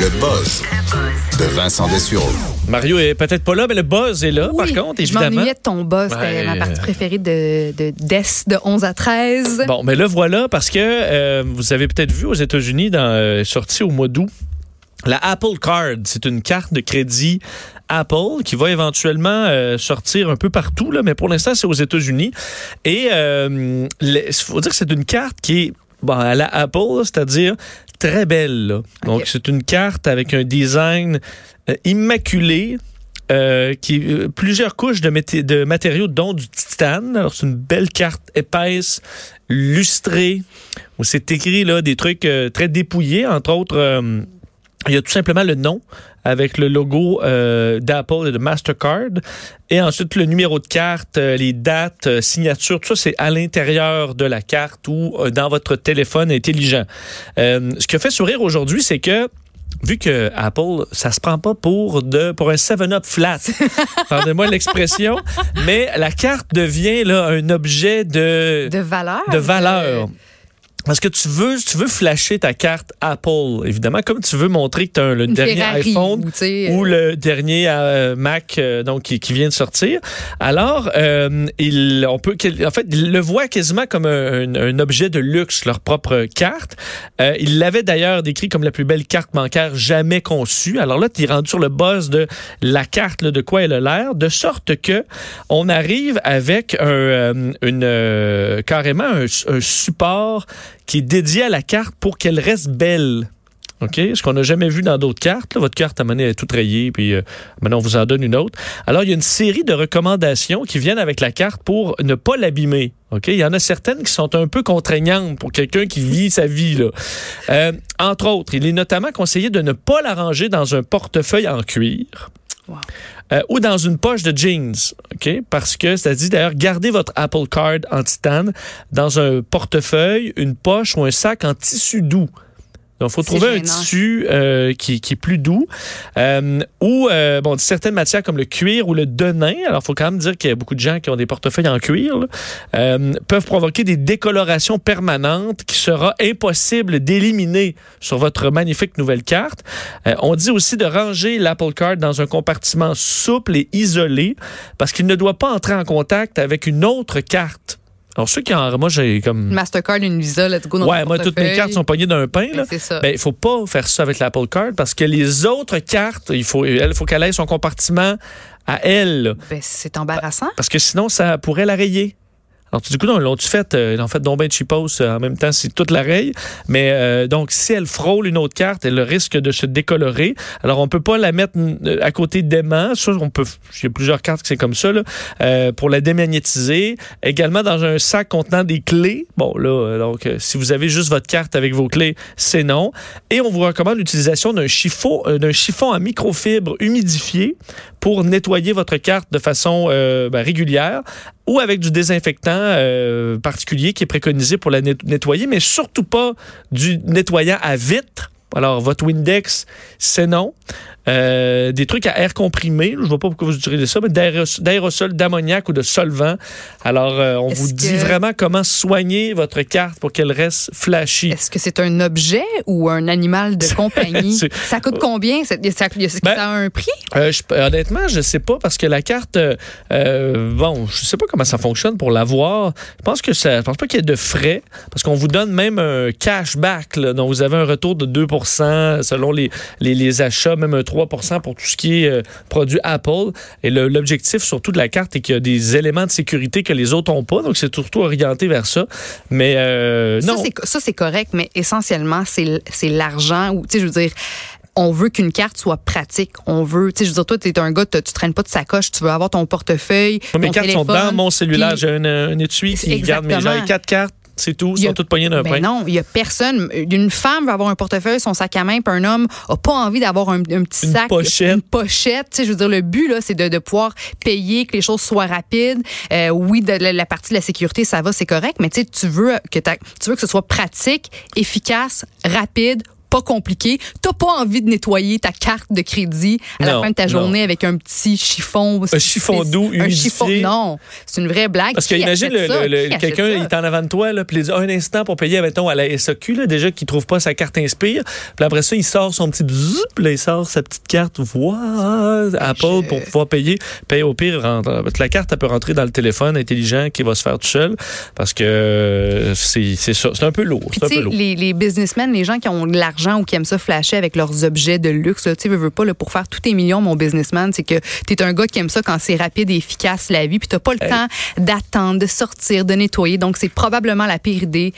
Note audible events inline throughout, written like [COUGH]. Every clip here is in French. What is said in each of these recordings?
Le buzz de Vincent Dessureau. Mario est peut-être pas là, mais le buzz est là, Oui, par contre, Je m'ennuyais de ton buzz. C'était Ouais. ma partie préférée de, de Death de 11 à 13. Bon, mais le voilà parce que euh, vous avez peut-être vu aux États-Unis, dans euh, sorti au mois d'août, la Apple Card, c'est une carte de crédit Apple qui va éventuellement euh, sortir un peu partout, là, mais pour l'instant, c'est aux États-Unis. Et euh, il faut dire que c'est une carte qui est bon, à la Apple, c'est-à-dire très belle. là. Donc, c'est une carte avec un design euh, immaculé. euh, qui euh, plusieurs couches de, mété- de matériaux dont du titane. Alors c'est une belle carte épaisse, lustrée où c'est écrit là des trucs très dépouillés entre autres il y a tout simplement le nom avec le logo euh, d'Apple et de Mastercard. Et ensuite, le numéro de carte, euh, les dates, euh, signatures, tout ça, c'est à l'intérieur de la carte ou dans votre téléphone intelligent. Euh, ce qui a fait sourire aujourd'hui, c'est que vu que Apple, ça se prend pas pour de pour un 7-up flat. [LAUGHS] Pardonnez-moi l'expression, mais la carte devient là un objet de De valeur. de valeur. Parce que tu veux, tu veux flasher ta carte Apple, évidemment, comme tu veux montrer que tu as le Une dernier Ferrari, iPhone ou, le dernier euh, Mac euh, donc qui, qui vient de sortir. Alors, euh, il, on peut, en fait, ils le voient quasiment comme un, un objet de luxe, leur propre carte. Euh, il l'avait d'ailleurs décrit comme la plus belle carte bancaire jamais conçue. Alors là, tu es rendu sur le buzz de la carte, là, de quoi elle a l'air, de sorte que on arrive avec un, euh, une, euh, carrément un support qui est dédié à la carte pour qu'elle reste belle. OK? Ce qu'on n'a jamais vu dans d'autres cartes. Votre carte, à donné, est toute rayée, puis euh, maintenant, on vous en donne une autre. Alors, il y a une série de recommandations qui viennent avec la carte pour ne pas l'abîmer. OK? Il y en a certaines qui sont un peu contraignantes pour quelqu'un qui vit sa vie. Euh, entre autres, il est notamment conseillé de ne pas la ranger dans un portefeuille en cuir. Euh, ou dans une poche de jeans, OK? Parce que dit d'ailleurs, gardez votre Apple Card en titane dans un portefeuille, une poche ou un sac en tissu doux. Donc, il faut trouver un tissu euh, qui, qui est plus doux. Euh, ou, euh, bon, certaines matières comme le cuir ou le denain. Alors, il faut quand même dire qu'il y a beaucoup de gens qui ont des portefeuilles en cuir, là, euh, peuvent provoquer des décolorations permanentes qui sera impossible d'éliminer sur votre magnifique nouvelle carte. Euh, on dit aussi de ranger l'Apple Card dans un compartiment souple et isolé parce qu'il ne doit pas entrer en contact avec une autre carte. Alors, ceux qui en... Moi, j'ai comme... Mastercard, une Visa, let's go dans Ouais, moi, toutes mes cartes sont pognées d'un pain, là. C'est ça. Ben, il faut pas faire ça avec l'Apple Card parce que les autres cartes, il faut, elle, faut qu'elle ait son compartiment à elle. Ben, c'est embarrassant. Parce que sinon, ça pourrait la rayer. Alors, du coup, non, l'ont-tu fait, euh, ont fait donc ben cheapos euh, en même temps, c'est toute raye. Mais euh, donc, si elle frôle une autre carte, elle risque de se décolorer. Alors, on peut pas la mettre euh, à côté d'aimant. Ça, on peut, il y a plusieurs cartes qui c'est comme ça, là, euh, pour la démagnétiser. Également dans un sac contenant des clés. Bon, là, euh, donc, si vous avez juste votre carte avec vos clés, c'est non. Et on vous recommande l'utilisation d'un chiffon, d'un chiffon à microfibre humidifié pour nettoyer votre carte de façon ben, régulière ou avec du désinfectant euh, particulier qui est préconisé pour la net- nettoyer, mais surtout pas du nettoyant à vitre. Alors, votre Windex, c'est non. Euh, des trucs à air comprimé, je ne vois pas pourquoi vous utilisez ça, mais d'aéros- d'aérosol, d'ammoniac ou de solvant. Alors, euh, on vous dit que- vraiment comment soigner votre carte pour qu'elle reste flashy. Est-ce que c'est un objet ou un animal de [LAUGHS] compagnie? Ça coûte combien? Ça, ça- ça Ben, a un prix? Euh, je- honnêtement, je sais pas parce que la carte, euh, euh, bon, je sais pas comment ça fonctionne pour l'avoir. Je pense que ça, je pense pas qu'il y ait de frais parce qu'on vous donne même un cashback, là, dont vous avez un retour de 2% selon les, les, les achats, même un 3 pour tout ce qui est euh, produit Apple. Et l'objectif surtout de la carte est qu'il y a des éléments de sécurité que les autres ont pas, donc c'est surtout orienté vers ça. Mais euh, non. Ça, c'est correct, mais essentiellement, c'est l'argent ou, tu sais, je veux dire, on veut qu'une carte soit pratique. On veut, tu sais, je veux dire, toi, tu es un gars, tu traînes pas de sacoche, tu veux avoir ton portefeuille. Mes ton cartes sont dans mon cellulaire. J'ai un, un étui qui garde mes Exactement. j'ai quatre cartes. C'est tout. Ils sont toutes poignées d'un Ben pain. non, il y a personne. Une femme veut avoir un portefeuille, son sac à main, puis un homme a pas envie d'avoir un, un petit Une sac, pochette. une pochette. Je veux dire, le but là, c'est de, de pouvoir payer, que les choses soient rapides. Euh, oui, de la, la partie de la sécurité, ça va, c'est correct, mais tu veux que tu veux que ce soit pratique, efficace, rapide pas compliqué. T'as pas envie de nettoyer ta carte de crédit à la fin de ta non. journée avec un petit chiffon. Un chiffon doux, Un chiffon, non. C'est une vraie blague. Parce que Qui imagine, Qui quelqu'un il est en avant de toi, là, puis il dit un instant pour payer, mettons, à la SAQ, là, déjà qu'il trouve pas sa carte Inspire. Puis après ça, il sort son petit bzzz, puis là, il sort sa petite carte voilà, Apple je- pour pouvoir payer. Paye au pire, rentre. La carte, elle peut rentrer dans le téléphone intelligent qui va se faire tout seul parce que euh, c'est c'est ça. C'est un peu lourd. Puis un peu lourd. les, les businessmen, les gens qui ont de l'argent ou qui aiment ça flasher avec leurs objets de luxe, tu sais, veux, veux pas, là, pour faire tous tes millions, mon businessman, c'est que tu es un gars qui aime ça quand c'est rapide et efficace la vie, puis t'as pas le temps d'attendre, de sortir, de nettoyer. Donc, c'est probablement la pire idée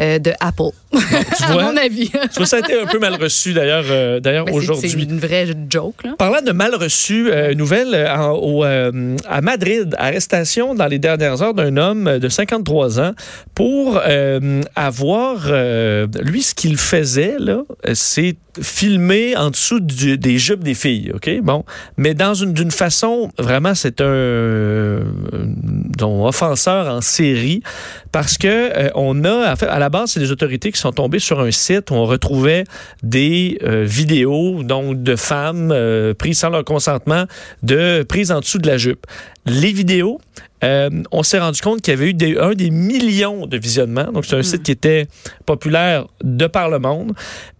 euh, de Apple, [LAUGHS] tu à vois? mon avis. Tu vois, ça a été un peu mal reçu d'ailleurs euh, d'ailleurs Ben, aujourd'hui. C'est une vraie joke, là. Parlant de mal reçu, euh, nouvelle euh, en- au, à Madrid, arrestation dans les dernières heures d'un homme de 53 ans pour avoir, lui, ce qu'il faisait, là, euh, c'est filmer en dessous des jupes des filles, OK? Bon. Mais dans une, d'une façon, vraiment, c'est un, euh, offenseur en série parce que euh, on a, à la base, c'est des autorités qui sont tombées sur un site où on retrouvait des vidéos donc de femmes prises sans leur consentement, de prises en dessous de la jupe. Les vidéos, euh, on s'est rendu compte qu'il y avait eu des, un des millions de visionnements. Donc, c'est un site qui était populaire de par le monde.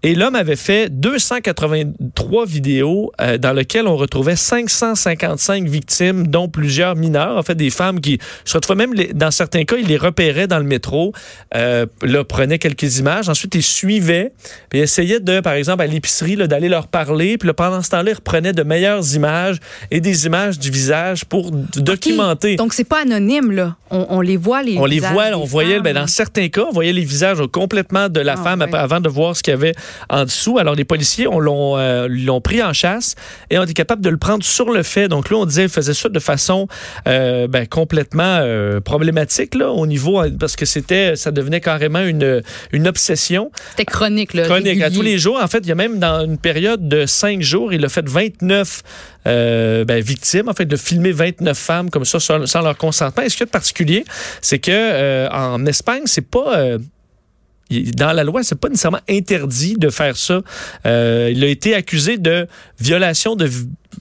Et l'homme avait fait 283 vidéos euh, dans lesquelles on retrouvait 555 victimes, dont plusieurs mineurs, en fait des femmes qui se retrouvaient même, les- dans certains cas, il les repérait dans le métro, euh, là, prenait quelques images, ensuite il suivait, puis il essayait de, par exemple, à l'épicerie, d'aller leur parler, puis là, pendant ce temps-là, il reprenait de meilleures images et des images du visage pour documenter. Donc, c'est pas anonyme, là. On, on les voit, les On les voit, on voyait, ben, dans certains cas, on voyait les visages complètement de la Ah, femme ouais. avant de voir ce qu'il y avait en dessous. Alors, les policiers on l'ont euh, pris en chasse et ont été capables de le prendre sur le fait. Donc là, on disait, il faisait ça de façon euh, ben, complètement euh, problématique là, au niveau, parce que c'était, ça devenait carrément une, une obsession. C'était chronique, là. Chronique. À tous les jours, en fait, il y a même dans une période de cinq jours, il a fait 29 euh, ben, victimes, en fait, de filmer 29 femmes comme ça sans, leur consentement. Et ce qu'il y a de particulier, c'est que euh, en Espagne, c'est pas. euh, dans la loi, c'est pas nécessairement interdit de faire ça. Euh, il a été accusé de violation de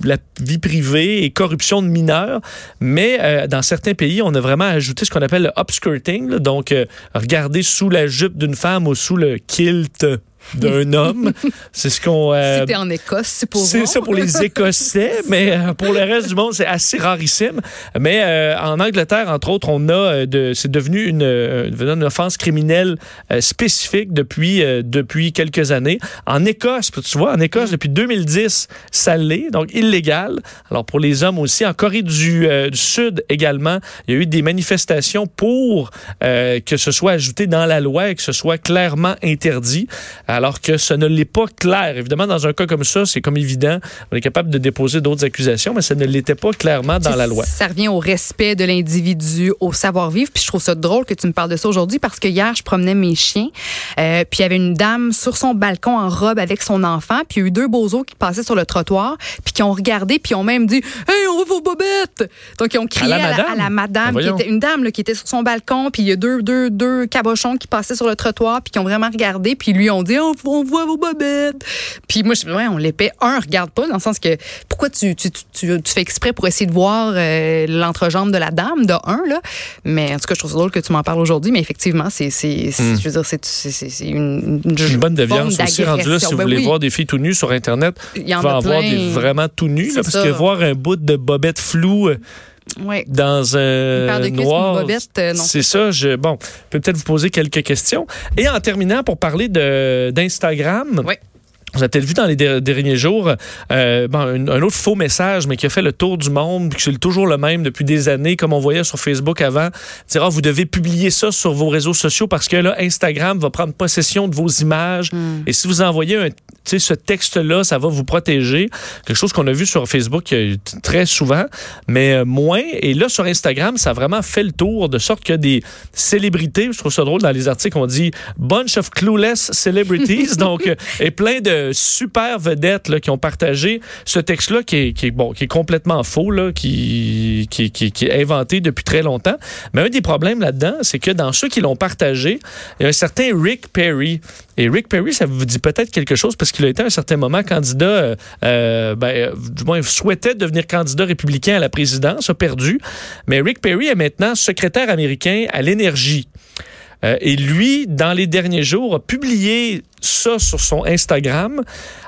la vie privée et corruption de mineurs, mais euh, dans certains pays, on a vraiment ajouté ce qu'on appelle le upskirting, là. donc euh, regarder sous la jupe d'une femme ou sous le kilt d'un [LAUGHS] homme. C'est ce qu'on... euh, C'était en Écosse, c'est pour c'est ça pour les Écossais, [LAUGHS] mais euh, pour le reste du monde, c'est assez rarissime. Mais euh, en Angleterre, entre autres, on a euh, de, c'est devenu une, une offense criminelle euh, spécifique depuis depuis quelques années. En Écosse, tu vois, en Écosse depuis 2010, ça l'est, donc illégal. Alors pour les hommes aussi, en Corée du, du Sud également, il y a eu des manifestations pour que ce soit ajouté dans la loi et que ce soit clairement interdit alors que ce ne l'est pas clair. Évidemment, dans un cas comme ça, c'est comme évident, on est capable de déposer d'autres accusations, mais ça ne l'était pas clairement dans la loi. Ça revient au respect de l'individu, au savoir-vivre. Puis je trouve ça drôle que tu me parles de ça aujourd'hui parce que hier, je promenais mes chiens. Euh, puis il y avait une dame sur son balcon en robe avec son enfant. Puis il y a eu deux bozos qui passaient sur le trottoir. Puis qui ont regardé. Puis ont même dit Hey, on va vos bobettes! Donc ils ont crié À la à la, madame? à la madame, Ben qui était une dame là, qui était sur son balcon. Puis il y a deux, deux, deux cabochons qui passaient sur le trottoir. Puis qui ont vraiment regardé. Puis lui ont dit on, on voit vos bobettes. Puis moi, je ouais, on l'épais. Un, regarde pas, dans le sens que pourquoi tu, tu, tu, tu, fais exprès pour essayer de voir euh, l'entrejambe de la dame, de un, là. Mais en tout cas, je trouve ça drôle que tu m'en parles aujourd'hui. Mais effectivement, c'est, c'est, c'est- je veux dire, c'est, c'est, une, une, Une bonne déviance aussi rendue là. Si vous. Ben voulez oui. voir des filles tout nues sur Internet, Il y vous en pouvez a en voir plein. des vraiment tout nus. là, parce ça. que voir un bout de bobette floue euh, Ouais. dans Une paire un de noir, une euh, c'est ça. Je, bon, peut-être vous poser quelques questions. Et en terminant, pour parler de- d'Instagram, Ouais. Vous avez peut-être vu dans les der- derniers jours euh, un, un autre faux message, mais qui a fait le tour du monde, puis que c'est toujours le même depuis des années, comme on voyait sur Facebook avant. Dire, ah, vous devez publier ça sur vos réseaux sociaux parce que là, Instagram va prendre possession de vos images. Hmm. Et si vous envoyez un, ce texte-là, ça va vous protéger. Quelque chose qu'on a vu sur Facebook euh, très souvent, mais euh, moins. Et là, sur Instagram, ça a vraiment fait le tour, de sorte que des célébrités, je trouve ça drôle, dans les articles, on dit bunch of clueless celebrities, [LAUGHS] donc, et plein de super vedettes qui ont partagé ce texte-là qui est, complètement faux, qui, est inventé depuis très longtemps. Mais un des problèmes là-dedans, c'est que dans ceux qui l'ont partagé, il y a un certain Rick Perry Et Rick Perry, ça vous dit peut-être quelque chose parce qu'il a été à un certain moment candidat, euh, euh, ben, euh, du moins souhaitait devenir candidat républicain à la présidence, a perdu. Mais Rick Perry est maintenant secrétaire américain à l'énergie. Euh, et lui, dans les derniers jours, a publié ça sur son Instagram.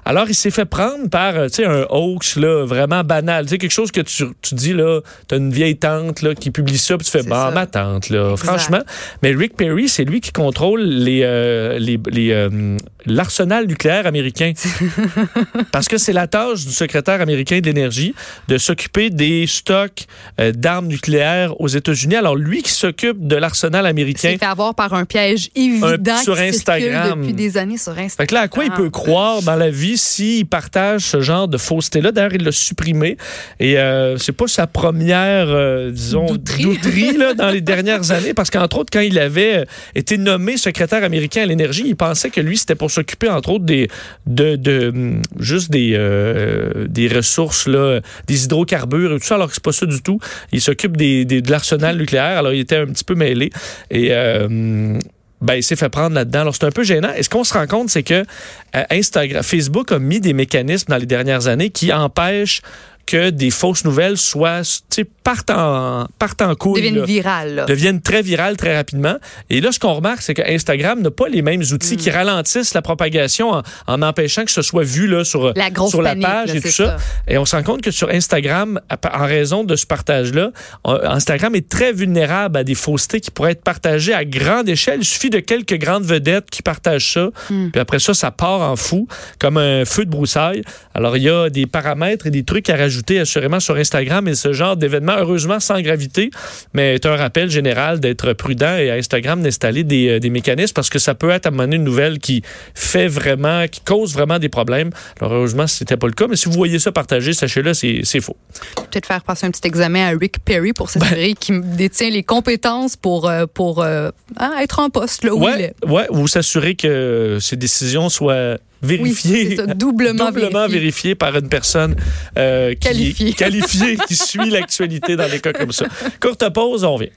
Alors, il s'est fait prendre par, euh, tu sais, un hoax, là, vraiment banal. Tu sais, quelque chose que tu, tu dis, là, t'as une vieille tante, là, qui publie ça, puis tu fais, C'est bah, ça. ma tante, là. Exact. Franchement. Mais Rick Perry, c'est lui qui contrôle les, euh, les, les, euh, l'arsenal nucléaire américain. [LAUGHS] Parce que c'est la tâche du secrétaire américain de l'énergie de s'occuper des stocks euh, d'armes nucléaires aux États-Unis. Alors, lui qui s'occupe de l'arsenal Il américain, s'est fait avoir par un piège évident Un- sur Instagram. depuis des années sur Instagram. Fait que là, à quoi il peut croire dans la vie s'il partage ce genre de fausseté-là? D'ailleurs, il l'a supprimé. Et euh, c'est pas sa première, euh, disons, Douterie. douterie, là, [LAUGHS] dans les dernières années. Parce qu'entre autres, quand il avait euh, été nommé secrétaire américain à l'énergie, il pensait que lui, c'était pour s'occuper, entre autres, des, de, de, hum, juste des, euh, des ressources, là, des hydrocarbures et tout ça, alors que c'est pas ça du tout. Il s'occupe des, des- de l'arsenal nucléaire. Alors, il était un petit peu mêlé. Et, euh, ben, il s'est fait prendre là-dedans. Alors, c'est un peu gênant. Et ce qu'on se rend compte, c'est que euh, Instagram, Facebook a mis des mécanismes dans les dernières années qui empêchent que des fausses nouvelles soient, tu sais, partent en, partent en couille. deviennent là virales. là. deviennent très virales très rapidement. Et là, ce qu'on remarque, c'est que Instagram n'a pas les mêmes outils qui ralentissent la propagation en, en empêchant que ce soit vu là, sur, La sur la panique, page là, et tout ça. ça. Et on se rend compte que sur Instagram, en raison de ce partage-là, Instagram est très vulnérable à des faussetés qui pourraient être partagées à grande échelle. Il suffit de quelques grandes vedettes qui partagent ça. Hmm. Puis après ça, ça part en fou, comme un feu de broussailles. Alors, il y a des paramètres et des trucs à rajouter assurément sur Instagram et ce genre d'événement, heureusement sans gravité, mais est un rappel général d'être prudent et à Instagram d'installer des, euh, des mécanismes parce que ça peut être à un moment donné une nouvelle qui fait vraiment, qui cause vraiment des problèmes. Alors, heureusement, c'était pas le cas, mais si vous voyez ça partagé, sachez-le, c'est faux. Peut-être faire passer un petit examen à Rick Perry pour s'assurer Ben. qu'il détient les compétences pour, euh, pour euh, hein, être en poste là où il Ouais, est. ouais, vous s'assurez que ces décisions soient Oui, ça, doublement, doublement vérifié. vérifié par une personne euh, qui- Qualifiée. qualifiée qui suit [LAUGHS] l'actualité dans des cas comme ça. Courte pause, on revient.